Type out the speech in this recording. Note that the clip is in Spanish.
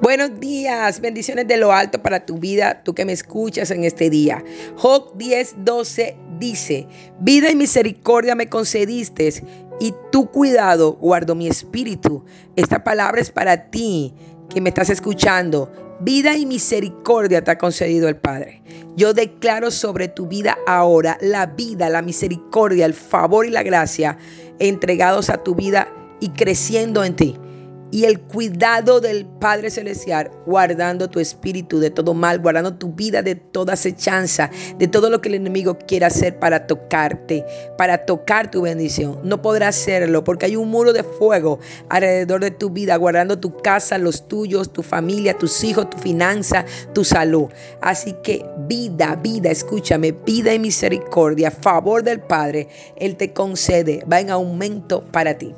Buenos días, bendiciones de lo alto para tu vida, tú que me escuchas en este día. Job 10, 12 dice, vida y misericordia me concediste y tu cuidado guardo mi espíritu. Esta palabra es para ti que me estás escuchando. Vida y misericordia te ha concedido el Padre. Yo declaro sobre tu vida ahora la vida, la misericordia, el favor y la gracia entregados a tu vida y creciendo en ti y el cuidado del Padre Celestial, guardando tu espíritu de todo mal, guardando tu vida de toda acechanza, de todo lo que el enemigo quiera hacer para tocarte, para tocar tu bendición. No podrá hacerlo porque hay un muro de fuego alrededor de tu vida, guardando tu casa, los tuyos, tu familia, tus hijos, tu finanza, tu salud. Así que vida, vida, escúchame, vida y misericordia, favor del Padre, Él te concede, va en aumento para ti.